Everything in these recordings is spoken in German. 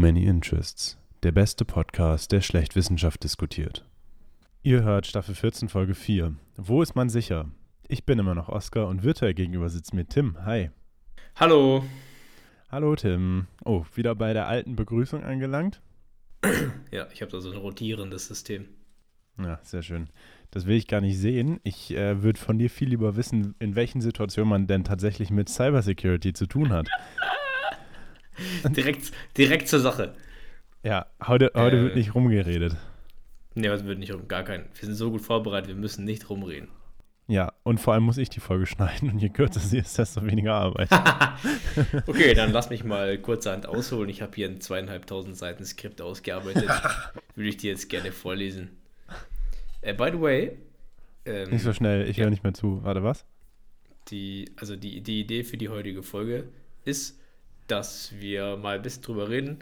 Many Interests, der beste Podcast, der schlecht Wissenschaft diskutiert. Ihr hört Staffel 14, Folge 4. Wo ist man sicher? Ich bin immer noch Oskar und virtuell gegenüber sitzt mir Tim. Hi. Hallo. Hallo Tim. Oh, wieder bei der alten Begrüßung angelangt? Ja, ich habe da so ein rotierendes System. Ja, sehr schön. Das will ich gar nicht sehen. Ich äh, würde von dir viel lieber wissen, in welchen Situationen man denn tatsächlich mit Cybersecurity zu tun hat. direkt, direkt zur Sache. Ja, heute, heute äh, wird nicht rumgeredet. Nee, heute wird nicht rum, gar kein. Wir sind so gut vorbereitet, wir müssen nicht rumreden. Ja, und vor allem muss ich die Folge schneiden und je kürzer sie ist, desto weniger Arbeit. okay, dann lass mich mal kurzerhand ausholen. Ich habe hier ein zweieinhalbtausend Seiten Skript ausgearbeitet. Würde ich dir jetzt gerne vorlesen. Äh, by the way. Ähm, nicht so schnell, ich ja, höre nicht mehr zu. Warte, was? Die, also die, die Idee für die heutige Folge ist, dass wir mal ein bisschen drüber reden,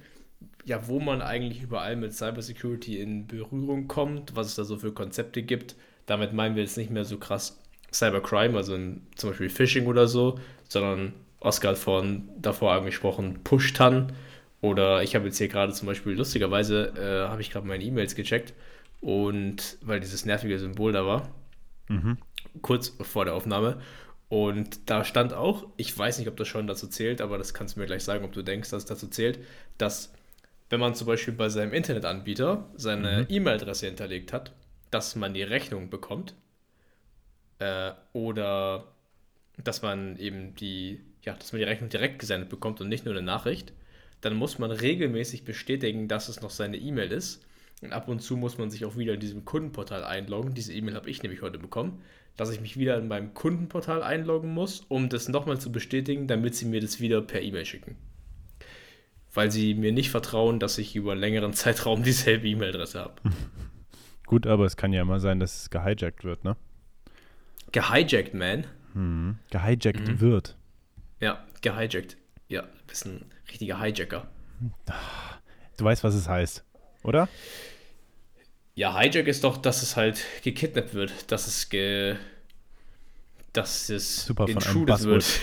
ja, wo man eigentlich überall mit Cybersecurity in Berührung kommt, was es da so für Konzepte gibt. Damit meinen wir jetzt nicht mehr so krass Cybercrime, also in, zum Beispiel Phishing oder so, sondern Oscar hat vorhin davor angesprochen, Push-Tan. Oder ich habe jetzt hier gerade zum Beispiel, lustigerweise, äh, habe ich gerade meine E-Mails gecheckt und weil dieses nervige Symbol da war, mhm. kurz vor der Aufnahme. Und da stand auch, ich weiß nicht, ob das schon dazu zählt, aber das kannst du mir gleich sagen, ob du denkst, dass es dazu zählt, dass wenn man zum Beispiel bei seinem Internetanbieter seine mhm. E-Mail-Adresse hinterlegt hat, dass man die Rechnung bekommt äh, oder dass man eben die, ja, dass man die Rechnung direkt gesendet bekommt und nicht nur eine Nachricht, dann muss man regelmäßig bestätigen, dass es noch seine E-Mail ist. Und ab und zu muss man sich auch wieder in diesem Kundenportal einloggen. Diese E-Mail habe ich nämlich heute bekommen dass ich mich wieder in meinem Kundenportal einloggen muss, um das nochmal zu bestätigen, damit sie mir das wieder per E-Mail schicken. Weil sie mir nicht vertrauen, dass ich über einen längeren Zeitraum dieselbe E-Mail-Adresse habe. Gut, aber es kann ja immer sein, dass es gehijackt wird, ne? Gehijackt, man? Hm. Gehijackt mhm. wird. Ja, gehijackt. Ja, bist ein richtiger Hijacker. Du weißt, was es heißt, oder? Ja, Hijack ist doch, dass es halt gekidnappt wird, dass es ge. dass es Super, von einem Buzzword. wird.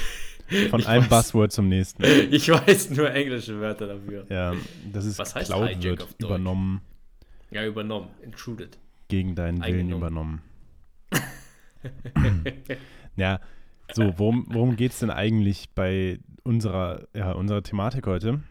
Von ich einem weiß, Buzzword zum nächsten. Ich weiß nur englische Wörter dafür. Ja, das ist Was heißt Cloud Hijack wird übernommen. Ja, übernommen. Intruded. Gegen deinen Willen übernommen. ja, so, worum, worum geht es denn eigentlich bei unserer, ja, unserer Thematik heute?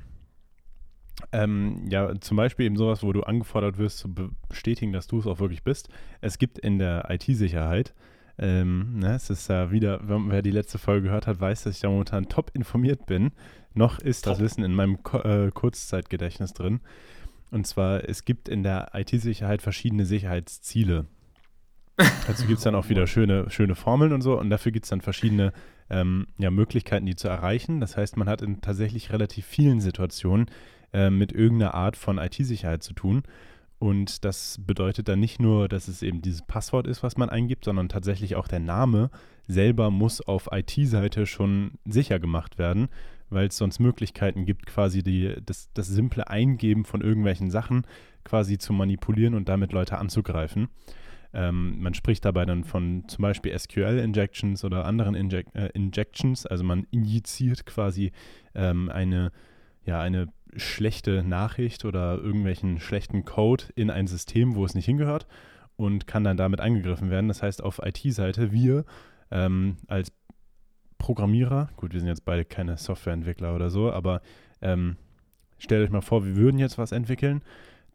Ähm, ja, zum Beispiel eben sowas, wo du angefordert wirst zu bestätigen, dass du es auch wirklich bist. Es gibt in der IT-Sicherheit, ähm, ne, es ist ja wieder, wer die letzte Folge gehört hat, weiß, dass ich da momentan top informiert bin. Noch ist top. das Wissen in meinem Ko äh, Kurzzeitgedächtnis drin. Und zwar, es gibt in der IT-Sicherheit verschiedene Sicherheitsziele. Dazu gibt es dann auch wieder schöne, schöne Formeln und so. Und dafür gibt es dann verschiedene ähm, ja, Möglichkeiten, die zu erreichen. Das heißt, man hat in tatsächlich relativ vielen Situationen äh, mit irgendeiner Art von IT-Sicherheit zu tun. Und das bedeutet dann nicht nur, dass es eben dieses Passwort ist, was man eingibt, sondern tatsächlich auch der Name selber muss auf IT-Seite schon sicher gemacht werden, weil es sonst Möglichkeiten gibt, quasi die, das, das simple Eingeben von irgendwelchen Sachen quasi zu manipulieren und damit Leute anzugreifen. Ähm, man spricht dabei dann von zum Beispiel SQL-Injections oder anderen Injec äh, Injections, also man injiziert quasi ähm, eine, ja, eine schlechte Nachricht oder irgendwelchen schlechten Code in ein System, wo es nicht hingehört und kann dann damit angegriffen werden. Das heißt, auf IT-Seite, wir ähm, als Programmierer, gut, wir sind jetzt beide keine Softwareentwickler oder so, aber ähm, stellt euch mal vor, wir würden jetzt was entwickeln,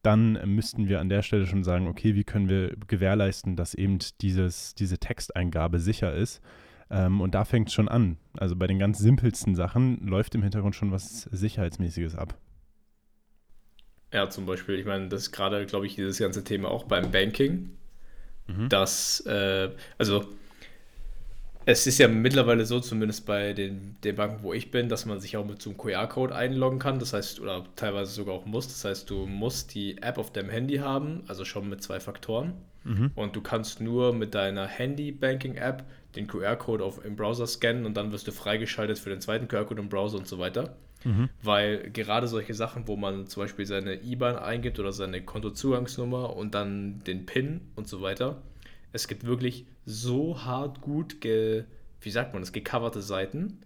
dann müssten wir an der Stelle schon sagen, okay, wie können wir gewährleisten, dass eben dieses, diese Texteingabe sicher ist ähm, und da fängt es schon an. Also bei den ganz simpelsten Sachen läuft im Hintergrund schon was Sicherheitsmäßiges ab. Ja, zum Beispiel, ich meine, das ist gerade, glaube ich, dieses ganze Thema auch beim Banking, mhm. dass, äh, also es ist ja mittlerweile so, zumindest bei den, den Banken, wo ich bin, dass man sich auch mit so einem QR-Code einloggen kann. Das heißt, oder teilweise sogar auch muss. Das heißt, du musst die App auf deinem Handy haben, also schon mit zwei Faktoren. Mhm. Und du kannst nur mit deiner Handy-Banking-App den QR-Code im Browser scannen und dann wirst du freigeschaltet für den zweiten QR-Code im Browser und so weiter. Mhm. Weil gerade solche Sachen, wo man zum Beispiel seine IBAN eingibt oder seine Kontozugangsnummer und dann den PIN und so weiter, es gibt wirklich so hart gut, ge, wie sagt man das, gecoverte Seiten,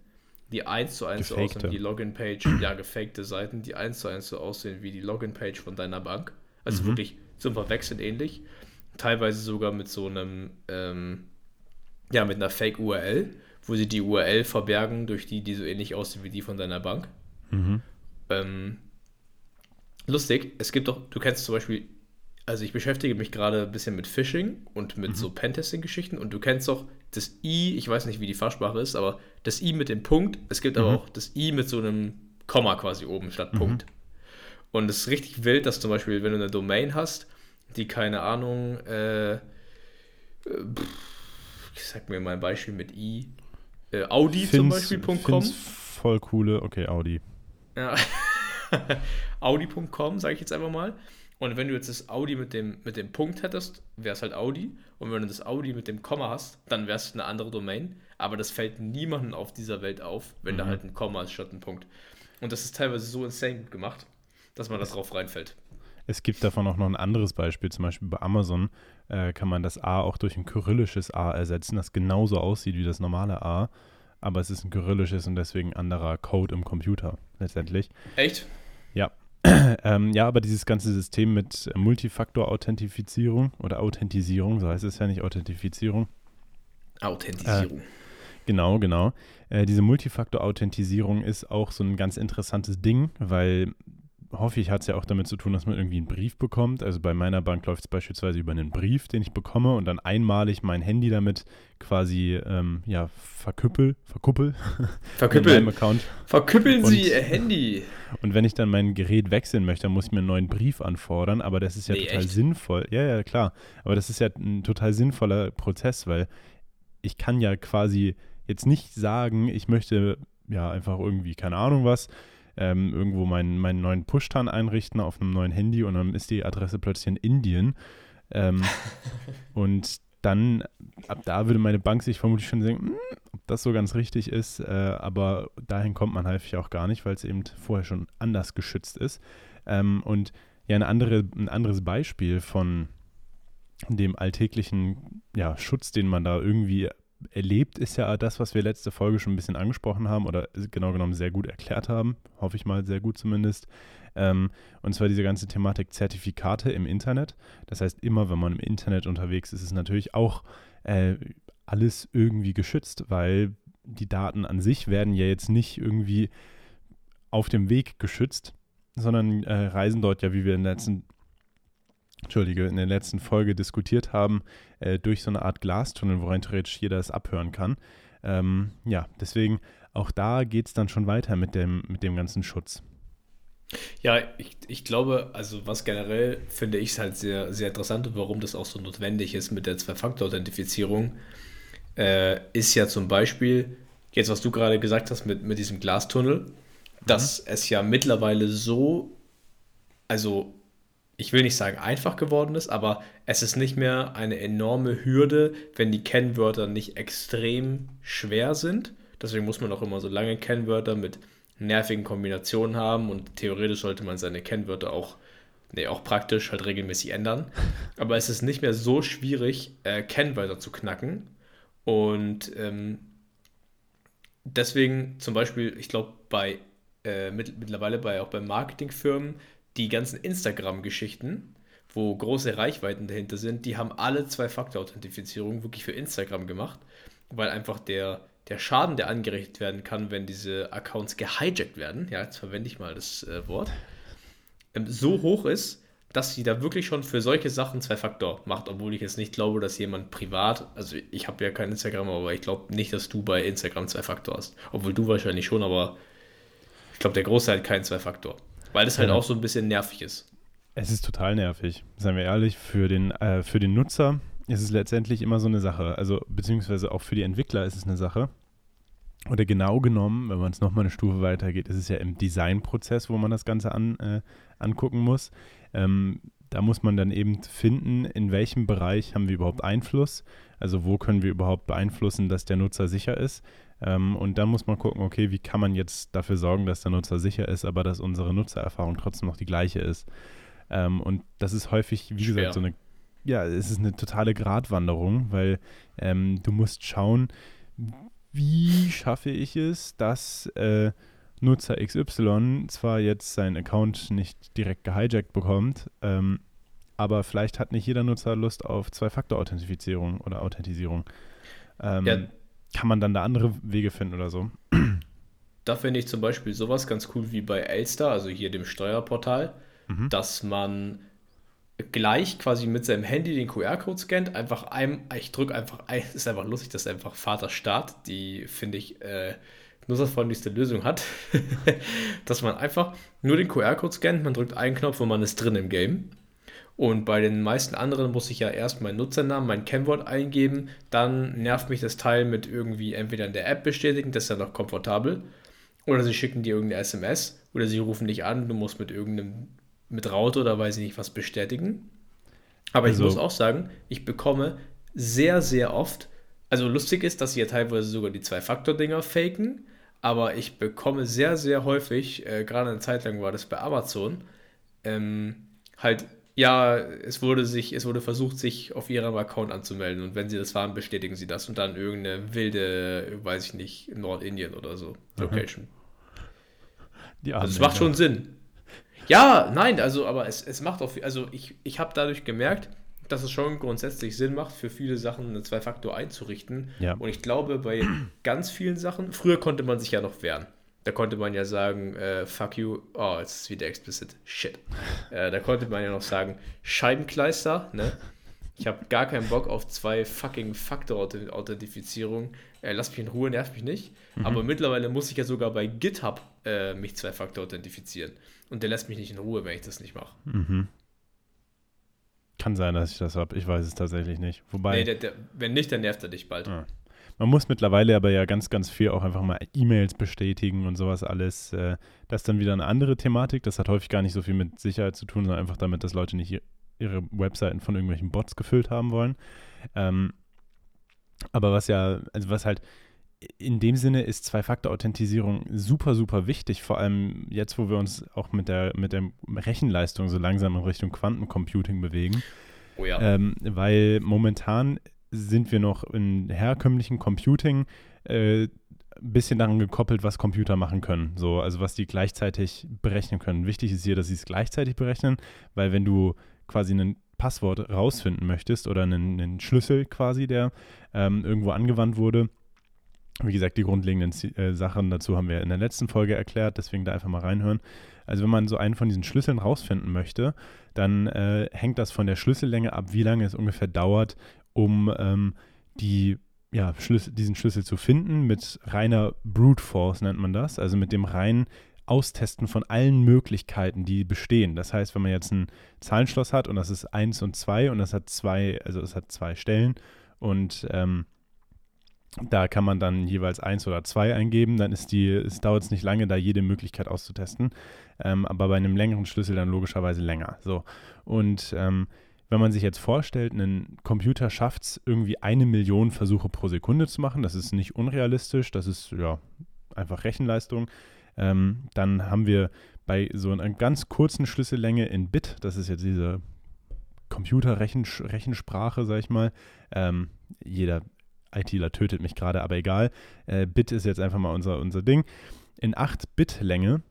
die eins zu eins so aussehen wie die Login-Page, ja, gefakte Seiten, die eins zu eins so aussehen wie die Login-Page von deiner Bank. Also Mhm. wirklich zum Verwechseln ähnlich. Teilweise sogar mit so einem, ähm, ja, mit einer Fake-URL, wo sie die URL verbergen, durch die, die so ähnlich aussieht wie die von deiner Bank. Mhm. Ähm, lustig, es gibt doch, du kennst zum Beispiel, also ich beschäftige mich gerade ein bisschen mit Phishing und mit so Pentesting-Geschichten und du kennst doch das I, ich weiß nicht, wie die Fachsprache ist, aber das I mit dem Punkt, es gibt aber Mhm. auch das I mit so einem Komma quasi oben statt Punkt. Und es ist richtig wild, dass zum Beispiel, wenn du eine Domain hast, die keine Ahnung, äh, äh, ich sag mir mal ein Beispiel mit I, äh, Audi zum Find's- Beispiel.com. voll coole, okay, Audi. Ja. Audi.com, sage ich jetzt einfach mal. Und wenn du jetzt das Audi mit dem, mit dem Punkt hättest, wäre es halt Audi. Und wenn du das Audi mit dem Komma hast, dann wäre es eine andere Domain. Aber das fällt niemandem auf dieser Welt auf, wenn da Mhm. halt ein Komma ist statt ein Punkt. Und das ist teilweise so insane gut gemacht, dass man das drauf reinfällt. Es gibt davon auch noch ein anderes Beispiel, zum Beispiel bei Amazon äh, kann man das A auch durch ein kyrillisches A ersetzen, das genauso aussieht wie das normale A, aber es ist ein kyrillisches und deswegen anderer Code im Computer letztendlich. Echt? ähm, ja, aber dieses ganze System mit äh, Multifaktor-Authentifizierung oder Authentisierung, so heißt es ja nicht Authentifizierung, Authentisierung. Genau, genau. Äh, diese Multifaktor-Authentisierung ist auch so ein ganz interessantes Ding, weil häufig hat es ja auch damit zu tun, dass man irgendwie einen Brief bekommt. Also bei meiner Bank läuft es beispielsweise über einen Brief, den ich bekomme und dann einmalig mein Handy damit quasi ähm, ja, verküppel, verkuppel Verküppeln. Account. Verküppeln Und- Sie Ihr Handy. Und wenn ich dann mein Gerät wechseln möchte, dann muss ich mir einen neuen Brief anfordern, aber das ist ja Nee, total echt? sinnvoll. Ja, ja, klar. Aber das ist ja ein total sinnvoller Prozess, weil ich kann ja quasi jetzt nicht sagen, ich möchte ja einfach irgendwie, keine Ahnung was, ähm, irgendwo meinen, meinen neuen Push-Tan einrichten auf einem neuen Handy und dann ist die Adresse plötzlich in Indien. Ähm, und dann, ab da würde meine Bank sich vermutlich schon denken, "Hm, ob das so ganz richtig ist, äh, aber dahin kommt man häufig auch gar nicht, weil es eben vorher schon anders geschützt ist. Ähm, und ja, eine andere, ein anderes Beispiel von dem alltäglichen ja, Schutz, den man da irgendwie erlebt, ist ja das, was wir letzte Folge schon ein bisschen angesprochen haben oder genau genommen sehr gut erklärt haben, hoffe ich mal, sehr gut zumindest. Ähm, und zwar diese ganze Thematik Zertifikate im Internet. Das heißt, immer wenn man im Internet unterwegs ist, ist natürlich auch äh, alles irgendwie geschützt, weil die Daten an sich werden ja jetzt nicht irgendwie auf dem Weg geschützt, sondern äh, reisen dort ja, wie wir in der letzten, Entschuldige, in der letzten Folge diskutiert haben, äh, durch so eine Art Glastunnel, wo rein theoretisch jeder es abhören kann. Ähm, ja, deswegen auch da geht es dann schon weiter mit dem, mit dem ganzen Schutz. Ja, ich, ich glaube, also was generell finde ich halt sehr, sehr interessant und warum das auch so notwendig ist mit der Zwei-Faktor-Authentifizierung, äh, ist ja zum Beispiel, jetzt was du gerade gesagt hast mit, mit diesem Glastunnel, dass es ja mittlerweile so, also ich will nicht sagen einfach geworden ist, aber es ist nicht mehr eine enorme Hürde, wenn die Kennwörter nicht extrem schwer sind. Deswegen muss man auch immer so lange Kennwörter mit nervigen Kombinationen haben und theoretisch sollte man seine Kennwörter auch, nee, auch praktisch halt regelmäßig ändern. Aber es ist nicht mehr so schwierig, äh, Kennwörter zu knacken. Und ähm, deswegen zum Beispiel, ich glaube, bei äh, mit, mittlerweile bei auch bei Marketingfirmen, die ganzen Instagram-Geschichten, wo große Reichweiten dahinter sind, die haben alle Zwei-Faktor-Authentifizierung wirklich für Instagram gemacht, weil einfach der, der Schaden, der angerichtet werden kann, wenn diese Accounts gehijackt werden, ja, jetzt verwende ich mal das äh, Wort, ähm, so hoch ist, dass sie da wirklich schon für solche Sachen Zwei-Faktor macht, obwohl ich jetzt nicht glaube, dass jemand privat, also ich habe ja kein Instagram, aber ich glaube nicht, dass du bei Instagram Zwei-Faktor hast. Obwohl du wahrscheinlich schon, aber ich glaube, der Großteil hat keinen Zwei-Faktor. Weil das halt Ja. auch so ein bisschen nervig ist. Es ist total nervig, seien wir ehrlich, für den, äh, für den Nutzer ist es letztendlich immer so eine Sache. Also, beziehungsweise auch für die Entwickler ist es eine Sache. Oder genau genommen, wenn man es nochmal eine Stufe weitergeht, ist es ja im Designprozess, wo man das Ganze an, äh, angucken muss. Ähm, da muss man dann eben finden, in welchem Bereich haben wir überhaupt Einfluss. Also wo können wir überhaupt beeinflussen, dass der Nutzer sicher ist. Ähm, und dann muss man gucken, okay, wie kann man jetzt dafür sorgen, dass der Nutzer sicher ist, aber dass unsere Nutzererfahrung trotzdem noch die gleiche ist. Ähm, und das ist häufig, wie Schwer. gesagt, so eine, ja, es ist eine totale Gratwanderung, weil ähm, du musst schauen, wie schaffe ich es, dass äh, Nutzer XY zwar jetzt seinen Account nicht direkt gehijackt bekommt, ähm, aber vielleicht hat nicht jeder Nutzer Lust auf Zwei-Faktor-Authentifizierung oder Authentisierung. Ähm, ja. Kann man dann da andere Wege finden oder so? Da finde ich zum Beispiel sowas ganz cool wie bei Elster, also hier dem Steuerportal, mhm. dass man gleich quasi mit seinem Handy den QR-Code scannt, einfach ein, ich drücke einfach ein, ist einfach lustig, dass einfach Vater Start, die finde ich äh, nutzerfreundlichste Lösung hat, dass man einfach nur den QR-Code scannt, man drückt einen Knopf und man ist drin im Game. Und bei den meisten anderen muss ich ja erst meinen Nutzernamen, mein Kennwort eingeben, dann nervt mich das Teil mit irgendwie entweder in der App bestätigen, das ist ja noch komfortabel, oder sie schicken dir irgendeine SMS oder sie rufen dich an, du musst mit irgendeinem, mit Raute oder weiß ich nicht was bestätigen. Aber also, ich muss auch sagen, ich bekomme sehr, sehr oft, also lustig ist, dass sie ja teilweise sogar die Zwei-Faktor-Dinger faken, aber ich bekomme sehr, sehr häufig, äh, gerade eine Zeit lang war das bei Amazon, ähm, halt, ja, es wurde sich, es wurde versucht, sich auf ihrem Account anzumelden und wenn sie das waren, bestätigen sie das und dann irgendeine wilde, weiß ich nicht, Nordindien oder so, Location. also es macht schon Sinn. Ja, nein, also, aber es, es macht auch, also ich, ich habe dadurch gemerkt, dass es schon grundsätzlich Sinn macht, für viele Sachen eine Zwei-Faktor einzurichten. Ja. Und ich glaube, bei ganz vielen Sachen, früher konnte man sich ja noch wehren. Da konnte man ja sagen, äh, fuck you, oh, jetzt ist es wieder explicit, shit. Äh, da konnte man ja noch sagen, Scheibenkleister, ne? Ich habe gar keinen Bock auf zwei fucking Faktor-Authentifizierung. Äh, lass mich in Ruhe, nervt mich nicht. Mhm. Aber mittlerweile muss ich ja sogar bei GitHub äh, mich zwei-Faktor authentifizieren. Und der lässt mich nicht in Ruhe, wenn ich das nicht mache. Mhm. Kann sein, dass ich das habe. Ich weiß es tatsächlich nicht. Wobei. Nee, der, der, wenn nicht, dann nervt er dich bald. Ah. Man muss mittlerweile aber ja ganz, ganz viel auch einfach mal E-Mails bestätigen und sowas alles. Äh, das ist dann wieder eine andere Thematik. Das hat häufig gar nicht so viel mit Sicherheit zu tun, sondern einfach damit, dass Leute nicht ihre Webseiten von irgendwelchen Bots gefüllt haben wollen. Ähm, aber was ja, also was halt in dem Sinne ist Zwei-Faktor-Authentisierung super, super wichtig, vor allem jetzt, wo wir uns auch mit der, mit der Rechenleistung so langsam in Richtung Quantencomputing bewegen. Oh ja. Ähm, weil momentan sind wir noch in herkömmlichen Computing äh, ein bisschen daran gekoppelt, was Computer machen können. So, also was die gleichzeitig berechnen können. Wichtig ist hier, dass sie es gleichzeitig berechnen, weil wenn du quasi ein Passwort rausfinden möchtest oder einen, einen Schlüssel quasi, der ähm, irgendwo angewandt wurde, wie gesagt, die grundlegenden äh, Sachen dazu haben wir in der letzten Folge erklärt, deswegen da einfach mal reinhören. Also wenn man so einen von diesen Schlüsseln rausfinden möchte, dann äh, hängt das von der Schlüssellänge ab, wie lange es ungefähr dauert, um ähm, die, ja, Schlüssel, diesen Schlüssel zu finden mit reiner Brute Force nennt man das, also mit dem reinen Austesten von allen Möglichkeiten, die bestehen. Das heißt, wenn man jetzt ein Zahlenschloss hat und das ist 1 und 2 und das hat zwei, also es hat zwei Stellen und ähm, da kann man dann jeweils eins oder zwei eingeben, dann ist die, es dauert es nicht lange, da jede Möglichkeit auszutesten. Ähm, aber bei einem längeren Schlüssel dann logischerweise länger. So. Und ähm, wenn man sich jetzt vorstellt, ein Computer schafft es irgendwie eine Million Versuche pro Sekunde zu machen, das ist nicht unrealistisch, das ist ja einfach Rechenleistung, ähm, dann haben wir bei so einer ganz kurzen Schlüssellänge in Bit, das ist jetzt diese Computerrechensprache, sag ich mal, ähm, jeder ITler tötet mich gerade, aber egal. Äh, Bit ist jetzt einfach mal unser, unser Ding. In 8-Bit-Länge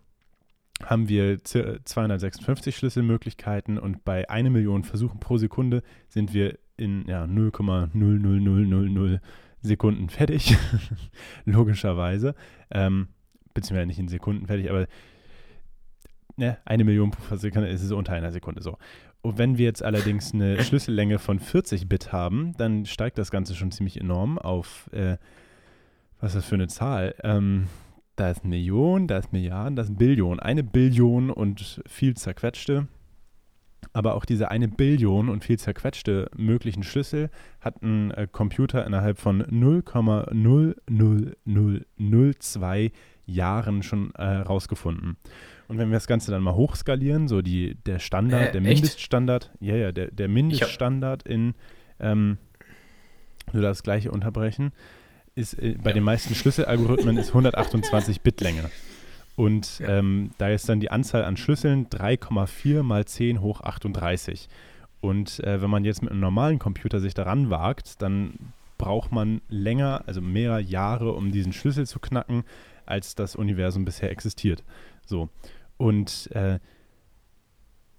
haben wir 256 Schlüsselmöglichkeiten und bei 1 Million Versuchen pro Sekunde sind wir in ja, 0,00000 Sekunden fertig. Logischerweise. Ähm, beziehungsweise nicht in Sekunden fertig, aber ne, eine Million pro Sekunde ist es unter einer Sekunde so. Und wenn wir jetzt allerdings eine Schlüssellänge von 40 Bit haben, dann steigt das Ganze schon ziemlich enorm auf, äh, was ist das für eine Zahl? Ähm, da ist Million, da ist Milliarden, da ist Billion. Eine Billion und viel zerquetschte. Aber auch diese eine Billion und viel zerquetschte möglichen Schlüssel hat ein äh, Computer innerhalb von 0,00002 Jahren schon äh, rausgefunden. Und wenn wir das Ganze dann mal hochskalieren, so die, der Standard, äh, der Mindeststandard, ja, ja, der, der Mindeststandard in, ähm, nur das gleiche unterbrechen, ist äh, bei ja. den meisten Schlüsselalgorithmen ist 128 Bit Länge. Und ja. ähm, da ist dann die Anzahl an Schlüsseln 3,4 mal 10 hoch 38. Und äh, wenn man jetzt mit einem normalen Computer sich daran wagt, dann braucht man länger, also mehrere Jahre, um diesen Schlüssel zu knacken, als das Universum bisher existiert. So. Und äh,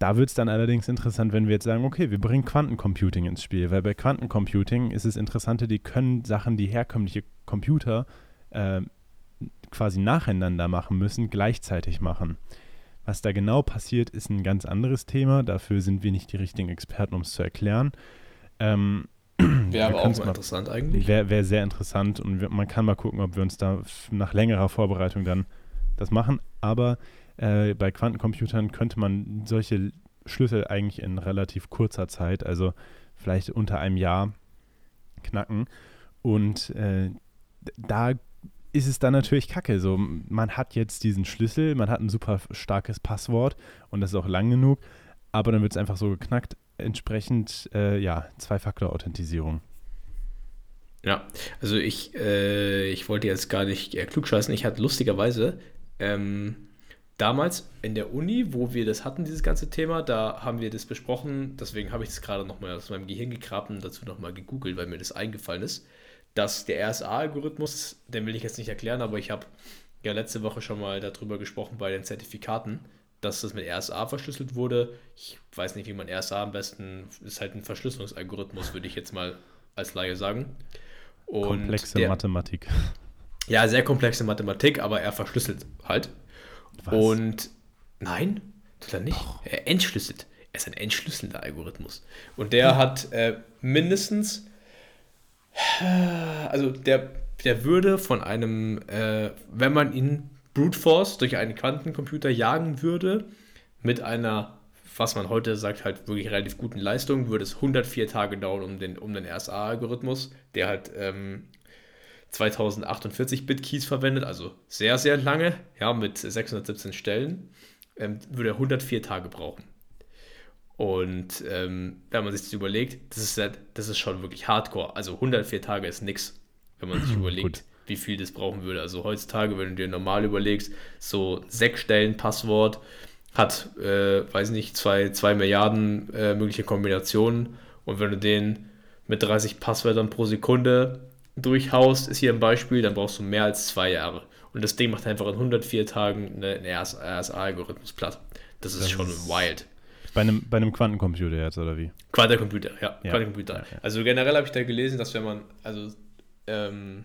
da wird es dann allerdings interessant, wenn wir jetzt sagen, okay, wir bringen Quantencomputing ins Spiel, weil bei Quantencomputing ist es interessante, die können Sachen, die herkömmliche Computer äh, quasi nacheinander machen müssen, gleichzeitig machen. Was da genau passiert, ist ein ganz anderes Thema. Dafür sind wir nicht die richtigen Experten, um es zu erklären. Ähm, wäre aber auch mal interessant eigentlich. Wäre wär sehr interessant und wir, man kann mal gucken, ob wir uns da nach längerer Vorbereitung dann das machen. Aber äh, bei Quantencomputern könnte man solche Schlüssel eigentlich in relativ kurzer Zeit, also vielleicht unter einem Jahr, knacken. Und äh, da ist es dann natürlich kacke. So, man hat jetzt diesen Schlüssel, man hat ein super starkes Passwort und das ist auch lang genug, aber dann wird es einfach so geknackt. Entsprechend, äh, ja, Zwei-Faktor-Authentisierung. Ja, also ich, äh, ich wollte jetzt gar nicht äh, klugscheißen. Ich hatte lustigerweise ähm, damals in der Uni, wo wir das hatten, dieses ganze Thema, da haben wir das besprochen. Deswegen habe ich das gerade nochmal aus meinem Gehirn gegraben und dazu nochmal gegoogelt, weil mir das eingefallen ist dass der RSA-Algorithmus, den will ich jetzt nicht erklären, aber ich habe ja letzte Woche schon mal darüber gesprochen bei den Zertifikaten, dass das mit RSA verschlüsselt wurde. Ich weiß nicht, wie man RSA am besten, ist halt ein Verschlüsselungsalgorithmus, würde ich jetzt mal als Laie sagen. Und komplexe der, Mathematik. Ja, sehr komplexe Mathematik, aber er verschlüsselt halt. Was? Und nein, tut er nicht. Doch. Er entschlüsselt. Er ist ein entschlüsselnder Algorithmus. Und der hm. hat äh, mindestens also der, der würde von einem, äh, wenn man ihn Brute Force durch einen Quantencomputer jagen würde, mit einer, was man heute sagt, halt wirklich relativ guten Leistung, würde es 104 Tage dauern um den, um den RSA-Algorithmus, der halt ähm, 2048 Bit-Keys verwendet, also sehr, sehr lange, ja, mit 617 Stellen, ähm, würde er 104 Tage brauchen. Und ähm, wenn man sich das überlegt, das ist, halt, das ist schon wirklich hardcore. Also 104 Tage ist nichts, wenn man sich überlegt, wie viel das brauchen würde. Also heutzutage, wenn du dir normal überlegst, so sechs Stellen Passwort hat, äh, weiß nicht, zwei, zwei Milliarden äh, mögliche Kombinationen. Und wenn du den mit 30 Passwörtern pro Sekunde durchhaust, ist hier ein Beispiel, dann brauchst du mehr als zwei Jahre. Und das Ding macht einfach in 104 Tagen einen RSA-Algorithmus platt. Das ist das schon ist wild. Bei einem, bei einem Quantencomputer jetzt, oder wie? Quantencomputer, ja. ja. Quantencomputer. Ja, ja. Also generell habe ich da gelesen, dass wenn man, also, ähm,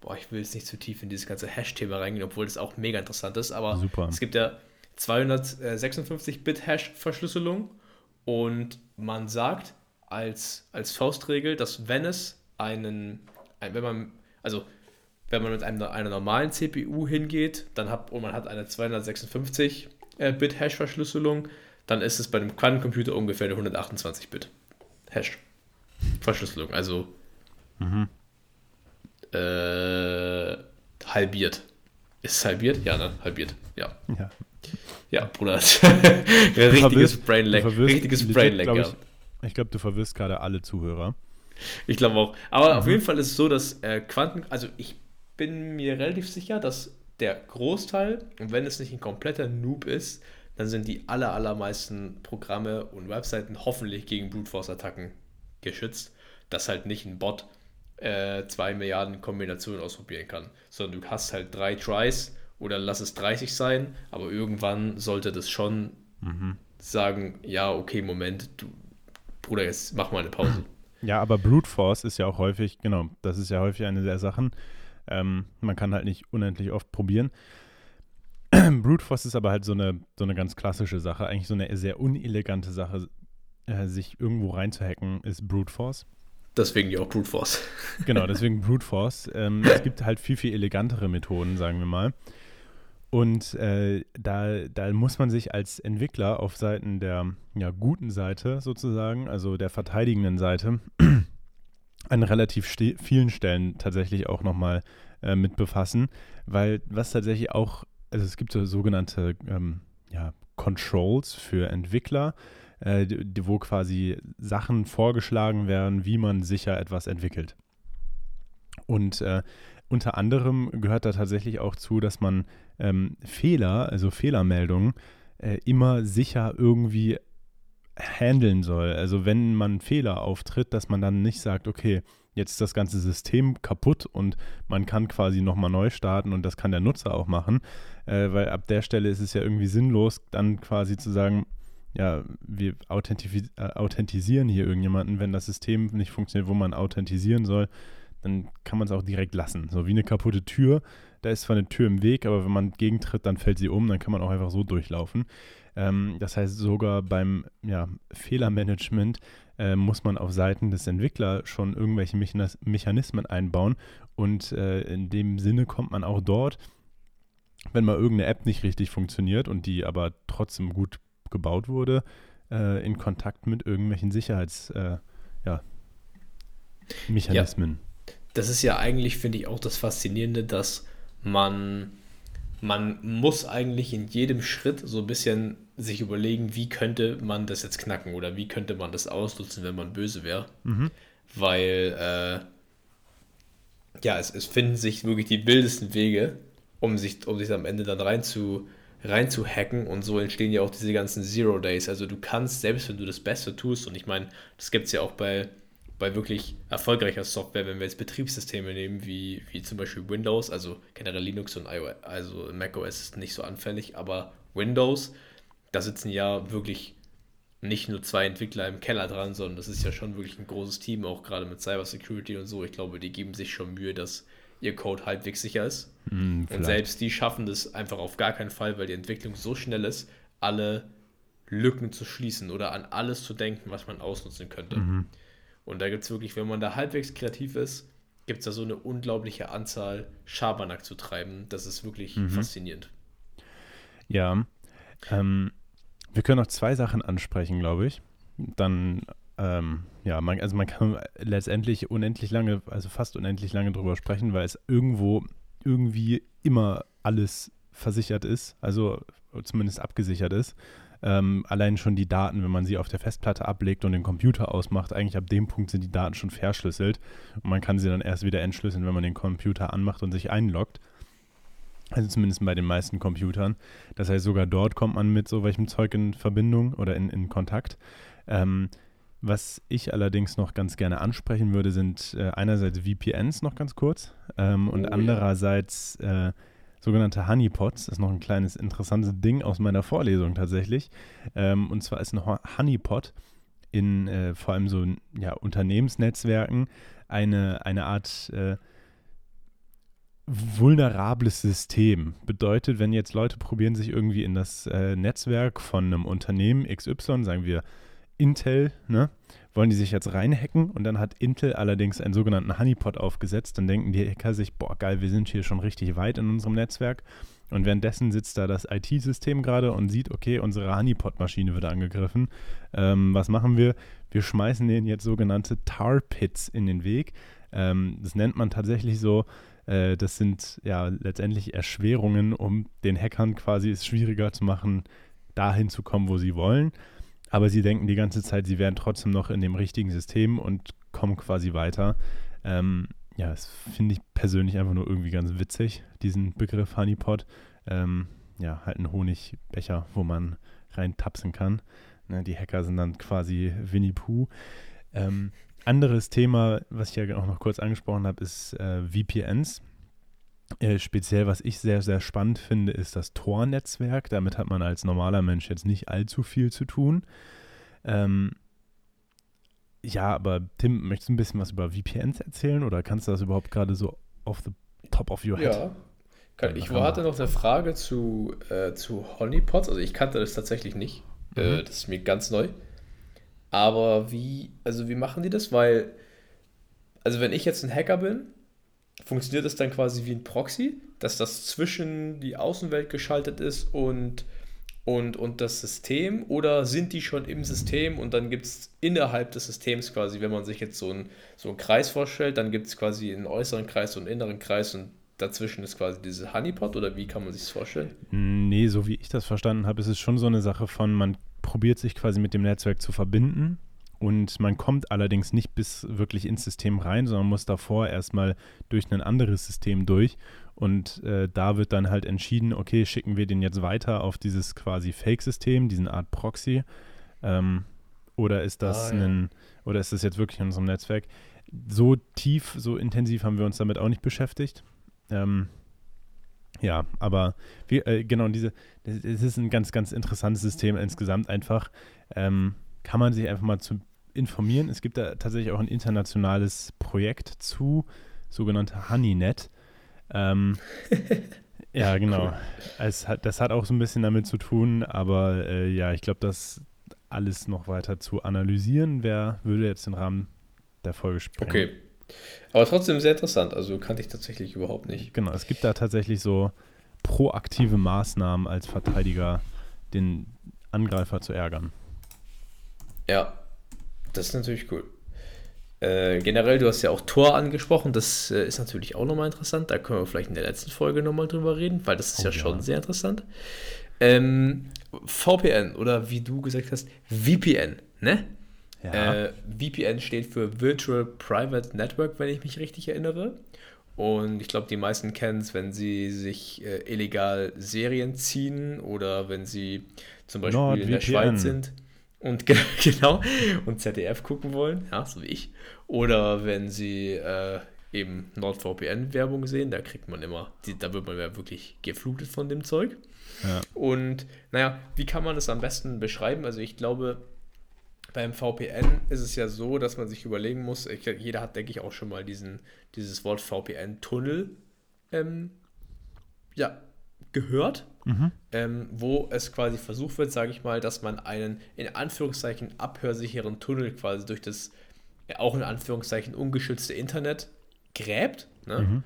boah, ich will jetzt nicht zu tief in dieses ganze Hash-Thema reingehen, obwohl das auch mega interessant ist, aber Super. es gibt ja 256-Bit-Hash-Verschlüsselung und man sagt als, als Faustregel, dass wenn es einen, ein, wenn man, also wenn man mit einem, einer normalen CPU hingeht, dann hat, und man hat eine 256 Bit Hash-Verschlüsselung, dann ist es bei einem Quantencomputer ungefähr eine 128-Bit Hash Verschlüsselung. Also mhm. äh, halbiert. Ist es halbiert? Ja, ne? Halbiert. Ja. Ja, ja Bruder. richtiges Brainlag. Richtiges Brainlag, ja. Ich, ich glaube, du verwirrst gerade alle Zuhörer. Ich glaube auch. Aber mhm. auf jeden Fall ist es so, dass äh, Quanten, also ich bin mir relativ sicher, dass der Großteil, und wenn es nicht ein kompletter Noob ist, dann sind die aller, allermeisten Programme und Webseiten hoffentlich gegen Brute Force Attacken geschützt, dass halt nicht ein Bot äh, zwei Milliarden Kombinationen ausprobieren kann, sondern du hast halt drei Tries oder lass es 30 sein, aber irgendwann sollte das schon mhm. sagen, ja, okay, Moment, du, Bruder, jetzt mach mal eine Pause. Ja, aber Brute Force ist ja auch häufig, genau, das ist ja häufig eine der Sachen. Ähm, man kann halt nicht unendlich oft probieren. Brute Force ist aber halt so eine, so eine ganz klassische Sache, eigentlich so eine sehr unelegante Sache, äh, sich irgendwo reinzuhacken, ist Brute Force. Deswegen ja auch Brute Force. genau, deswegen Brute Force. Ähm, es gibt halt viel, viel elegantere Methoden, sagen wir mal. Und äh, da, da muss man sich als Entwickler auf Seiten der ja, guten Seite sozusagen, also der verteidigenden Seite, an relativ vielen Stellen tatsächlich auch nochmal äh, mit befassen, weil was tatsächlich auch also es gibt so sogenannte ähm, ja, Controls für Entwickler, äh, wo quasi Sachen vorgeschlagen werden, wie man sicher etwas entwickelt. Und äh, unter anderem gehört da tatsächlich auch zu, dass man ähm, Fehler, also Fehlermeldungen, äh, immer sicher irgendwie handeln soll. Also wenn man Fehler auftritt, dass man dann nicht sagt, okay, jetzt ist das ganze System kaputt und man kann quasi nochmal neu starten und das kann der Nutzer auch machen, äh, weil ab der Stelle ist es ja irgendwie sinnlos, dann quasi zu sagen, ja, wir äh, authentisieren hier irgendjemanden, wenn das System nicht funktioniert, wo man authentisieren soll, dann kann man es auch direkt lassen. So wie eine kaputte Tür, da ist zwar eine Tür im Weg, aber wenn man gegentritt, dann fällt sie um, dann kann man auch einfach so durchlaufen. Ähm, das heißt, sogar beim ja, Fehlermanagement äh, muss man auf Seiten des Entwicklers schon irgendwelche Mechanismen einbauen und äh, in dem Sinne kommt man auch dort, wenn mal irgendeine App nicht richtig funktioniert und die aber trotzdem gut gebaut wurde, äh, in Kontakt mit irgendwelchen Sicherheitsmechanismen. Äh, ja, das ist ja eigentlich, finde ich, auch das Faszinierende, dass man man muss eigentlich in jedem Schritt so ein bisschen sich überlegen, wie könnte man das jetzt knacken oder wie könnte man das ausnutzen, wenn man böse wäre. Mhm. Weil, äh, ja, es, es finden sich wirklich die wildesten Wege, um sich, um sich am Ende dann rein zu, rein zu hacken und so entstehen ja auch diese ganzen Zero Days. Also du kannst, selbst wenn du das Beste tust, und ich meine, das gibt es ja auch bei bei wirklich erfolgreicher Software, wenn wir jetzt Betriebssysteme nehmen, wie, wie zum Beispiel Windows, also generell Linux und iOS, also macOS ist nicht so anfällig, aber Windows, da sitzen ja wirklich nicht nur zwei Entwickler im Keller dran, sondern das ist ja schon wirklich ein großes Team, auch gerade mit Cybersecurity und so. Ich glaube, die geben sich schon Mühe, dass ihr Code halbwegs sicher ist. Mm, und selbst die schaffen das einfach auf gar keinen Fall, weil die Entwicklung so schnell ist, alle Lücken zu schließen oder an alles zu denken, was man ausnutzen könnte. Mhm. Und da gibt es wirklich, wenn man da halbwegs kreativ ist, gibt es da so eine unglaubliche Anzahl Schabernack zu treiben. Das ist wirklich mhm. faszinierend. Ja. Ähm, wir können noch zwei Sachen ansprechen, glaube ich. Dann, ähm, ja, man, also man kann letztendlich unendlich lange, also fast unendlich lange drüber sprechen, weil es irgendwo irgendwie immer alles versichert ist, also zumindest abgesichert ist. Ähm, allein schon die Daten, wenn man sie auf der Festplatte ablegt und den Computer ausmacht, eigentlich ab dem Punkt sind die Daten schon verschlüsselt. Und man kann sie dann erst wieder entschlüsseln, wenn man den Computer anmacht und sich einloggt. Also zumindest bei den meisten Computern. Das heißt, sogar dort kommt man mit so welchem Zeug in Verbindung oder in, in Kontakt. Ähm, was ich allerdings noch ganz gerne ansprechen würde, sind äh, einerseits VPNs noch ganz kurz ähm, und oh, andererseits äh, sogenannte Honeypots. Das ist noch ein kleines interessantes Ding aus meiner Vorlesung tatsächlich. Ähm, und zwar ist ein Honeypot in äh, vor allem so ja, Unternehmensnetzwerken eine, eine Art äh, vulnerables System. Bedeutet, wenn jetzt Leute probieren, sich irgendwie in das äh, Netzwerk von einem Unternehmen XY, sagen wir Intel, ne, wollen die sich jetzt reinhacken und dann hat Intel allerdings einen sogenannten Honeypot aufgesetzt. Dann denken die Hacker sich, boah, geil, wir sind hier schon richtig weit in unserem Netzwerk. Und währenddessen sitzt da das IT-System gerade und sieht, okay, unsere Honeypot-Maschine wird angegriffen. Ähm, was machen wir? Wir schmeißen denen jetzt sogenannte Tar-Pits in den Weg. Ähm, das nennt man tatsächlich so. Äh, das sind ja letztendlich Erschwerungen, um den Hackern quasi es schwieriger zu machen, dahin zu kommen, wo sie wollen aber sie denken die ganze Zeit, sie wären trotzdem noch in dem richtigen System und kommen quasi weiter. Ähm, ja, das finde ich persönlich einfach nur irgendwie ganz witzig, diesen Begriff Honeypot. Ähm, ja, halt ein Honigbecher, wo man reintapsen kann. Ne, die Hacker sind dann quasi Winnie Pooh. Ähm, anderes Thema, was ich ja auch noch kurz angesprochen habe, ist äh, VPNs. Äh, speziell, was ich sehr, sehr spannend finde, ist das Tor-Netzwerk. Damit hat man als normaler Mensch jetzt nicht allzu viel zu tun. Ähm, ja, aber Tim, möchtest du ein bisschen was über VPNs erzählen oder kannst du das überhaupt gerade so off the top of your head? Ja, kann, ich hatte noch eine Frage zu, äh, zu Honeypots. Also ich kannte das tatsächlich nicht. Äh, mhm. Äh, das ist mir ganz neu. Aber wie, also wie machen die das? Weil, also wenn ich jetzt ein Hacker bin funktioniert das dann quasi wie ein Proxy, dass das zwischen die Außenwelt geschaltet ist und, und, und das System? Oder sind die schon im System und dann gibt es innerhalb des Systems quasi, wenn man sich jetzt so, ein, so einen Kreis vorstellt, dann gibt es quasi einen äußeren Kreis und einen inneren Kreis und dazwischen ist quasi diese Honeypot? Oder wie kann man sich das vorstellen? Nee, so wie ich das verstanden habe, ist es schon so eine Sache von, man probiert sich quasi mit dem Netzwerk zu verbinden und man kommt allerdings nicht bis wirklich ins System rein, sondern muss davor erstmal durch ein anderes System durch. Und äh, da wird dann halt entschieden, okay, schicken wir den jetzt weiter auf dieses quasi Fake-System, diesen Art Proxy. Ähm, oder ist das ah, ja. ein, oder ist das jetzt wirklich in unserem Netzwerk? so tief, so intensiv haben wir uns damit auch nicht beschäftigt. Ähm, ja, aber wir, äh, genau, diese, es ist ein ganz, ganz interessantes System insgesamt einfach. Ähm, kann man sich einfach mal zu informieren. Es gibt da tatsächlich auch ein internationales Projekt zu, sogenannte HoneyNet. Ähm, ja, genau. Cool. Es hat, das hat auch so ein bisschen damit zu tun, aber äh, ja, ich glaube, das alles noch weiter zu analysieren, wer würde jetzt den Rahmen der Folge sprengen. Okay. Aber trotzdem sehr interessant, also kannte ich tatsächlich überhaupt nicht. Genau, es gibt da tatsächlich so proaktive Maßnahmen als Verteidiger, den Angreifer zu ärgern. Ja, das ist natürlich cool. Äh, generell, du hast ja auch Tor angesprochen, das äh, ist natürlich auch nochmal interessant. Da können wir vielleicht in der letzten Folge nochmal drüber reden, weil das ist oh, ja, ja, schon sehr interessant. Ähm, VPN oder wie du gesagt hast, VPN, ne? Ja. Äh, VPN steht für Virtual Private Network, wenn ich mich richtig erinnere. Und ich glaube, die meisten kennen es, wenn sie sich äh, illegal Serien ziehen oder wenn sie zum Beispiel Nord in der Schweiz sind und genau und ZDF gucken wollen, ja, so wie ich. Oder wenn sie äh, eben NordVPN-Werbung sehen, da kriegt man immer, die, da wird man ja wirklich geflutet von dem Zeug. Ja. Und naja, wie kann man das am besten beschreiben? Also ich glaube, beim VPN ist es ja so, dass man sich überlegen muss, ich, jeder hat, denke ich, auch schon mal diesen, dieses Wort VPN-Tunnel ähm, ja, gehört, mhm. ähm, wo es quasi versucht wird, sage ich mal, dass man einen in Anführungszeichen abhörsicheren Tunnel quasi durch das ja, auch in Anführungszeichen ungeschützte Internet gräbt ne? mhm.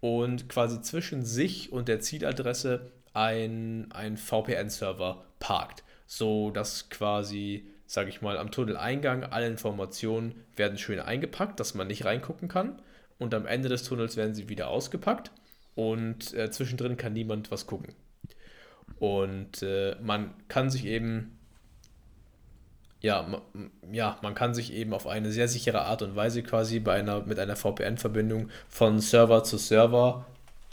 und quasi zwischen sich und der Zieladresse ein, ein VPN-Server parkt, so dass quasi, sage ich mal, am Tunneleingang alle Informationen werden schön eingepackt, dass man nicht reingucken kann und am Ende des Tunnels werden sie wieder ausgepackt und äh, zwischendrin kann niemand was gucken. Und äh, man kann sich eben, ja, ja, man kann sich eben auf eine sehr sichere Art und Weise quasi bei einer, mit einer VPN-Verbindung von Server zu Server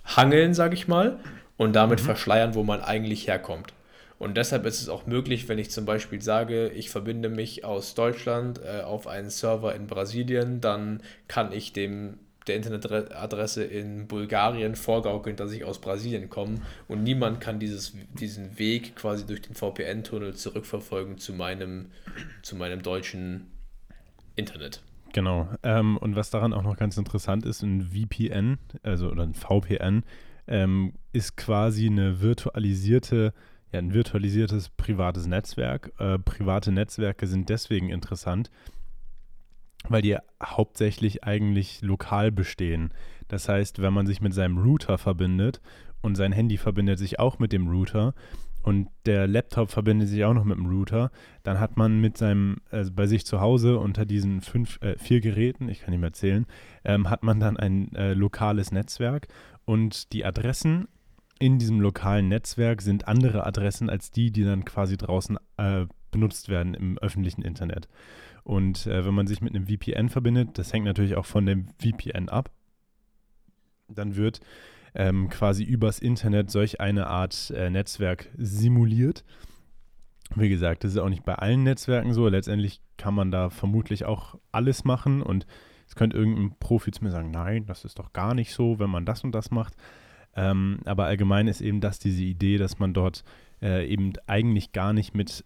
hangeln, sage ich mal, und damit mhm. verschleiern, wo man eigentlich herkommt. Und deshalb ist es auch möglich, wenn ich zum Beispiel sage, ich verbinde mich aus Deutschland äh, auf einen Server in Brasilien, dann kann ich dem der Internetadresse in Bulgarien vorgaukeln, dass ich aus Brasilien komme und niemand kann dieses, diesen Weg quasi durch den VPN-Tunnel zurückverfolgen zu meinem, zu meinem deutschen Internet. Genau. Ähm, und was daran auch noch ganz interessant ist, ein VPN, also oder ein VPN, ähm, ist quasi eine virtualisierte, ja, ein virtualisiertes privates Netzwerk. Äh, private Netzwerke sind deswegen interessant, weil die hauptsächlich eigentlich lokal bestehen. Das heißt, wenn man sich mit seinem Router verbindet und sein Handy verbindet sich auch mit dem Router und der Laptop verbindet sich auch noch mit dem Router, dann hat man mit seinem, also bei sich zu Hause unter diesen fünf, äh, vier Geräten, ich kann nicht mehr zählen, ähm, hat man dann ein äh, lokales Netzwerk und die Adressen in diesem lokalen Netzwerk sind andere Adressen als die, die dann quasi draußen äh, benutzt werden im öffentlichen Internet. Und äh, wenn man sich mit einem VPN verbindet, das hängt natürlich auch von dem VPN ab, dann wird ähm, quasi übers Internet solch eine Art äh, Netzwerk simuliert. Wie gesagt, das ist auch nicht bei allen Netzwerken so. Letztendlich kann man da vermutlich auch alles machen und es könnte irgendein Profi zu mir sagen, nein, das ist doch gar nicht so, wenn man das und das macht. Ähm, aber allgemein ist eben das diese Idee, dass man dort äh, eben eigentlich gar nicht mit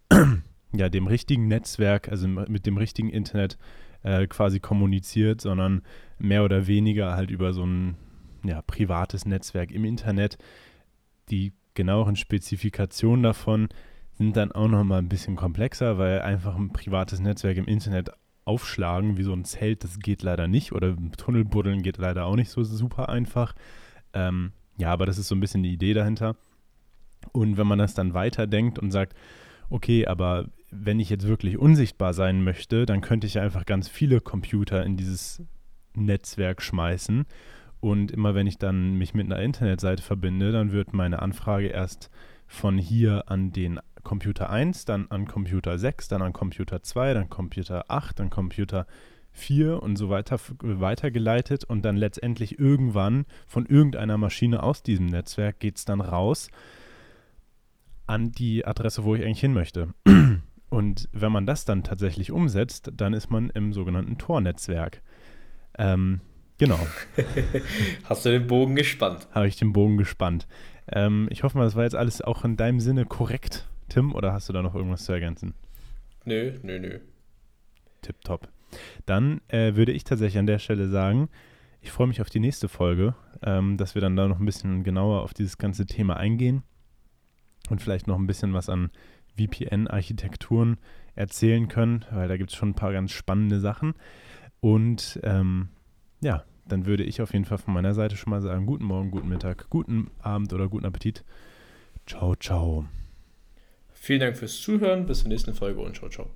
ja, dem richtigen Netzwerk, also mit dem richtigen Internet äh, quasi kommuniziert, sondern mehr oder weniger halt über so ein ja, privates Netzwerk im Internet. Die genaueren Spezifikationen davon sind dann auch nochmal ein bisschen komplexer, weil einfach ein privates Netzwerk im Internet aufschlagen wie so ein Zelt, das geht leider nicht. Oder Tunnelbuddeln geht leider auch nicht so super einfach. Ähm, ja, aber das ist so ein bisschen die Idee dahinter. Und wenn man das dann weiterdenkt und sagt, okay, aber wenn ich jetzt wirklich unsichtbar sein möchte, dann könnte ich einfach ganz viele Computer in dieses Netzwerk schmeißen. Und immer wenn ich dann mich mit einer Internetseite verbinde, dann wird meine Anfrage erst von hier an den Computer 1, dann an Computer 6, dann an Computer 2, dann Computer 8, dann Computer 4 und so weiter weitergeleitet und dann letztendlich irgendwann von irgendeiner Maschine aus diesem Netzwerk geht es dann raus an die Adresse, wo ich eigentlich hin möchte. Und wenn man das dann tatsächlich umsetzt, dann ist man im sogenannten Tor-Netzwerk. Ähm, genau. Hast du den Bogen gespannt? Habe ich den Bogen gespannt. Ähm, ich hoffe mal, das war jetzt alles auch in deinem Sinne korrekt, Tim, oder hast du da noch irgendwas zu ergänzen? Nö, nö, nö. Tipptopp. Dann äh, würde ich tatsächlich an der Stelle sagen, ich freue mich auf die nächste Folge, ähm, dass wir dann da noch ein bisschen genauer auf dieses ganze Thema eingehen und vielleicht noch ein bisschen was an VPN-Architekturen erzählen können, weil da gibt es schon ein paar ganz spannende Sachen. Und ähm, ja, dann würde ich auf jeden Fall von meiner Seite schon mal sagen, guten Morgen, guten Mittag, guten Abend oder guten Appetit. Ciao, ciao. Vielen Dank fürs Zuhören, bis zur nächsten Folge und ciao, ciao.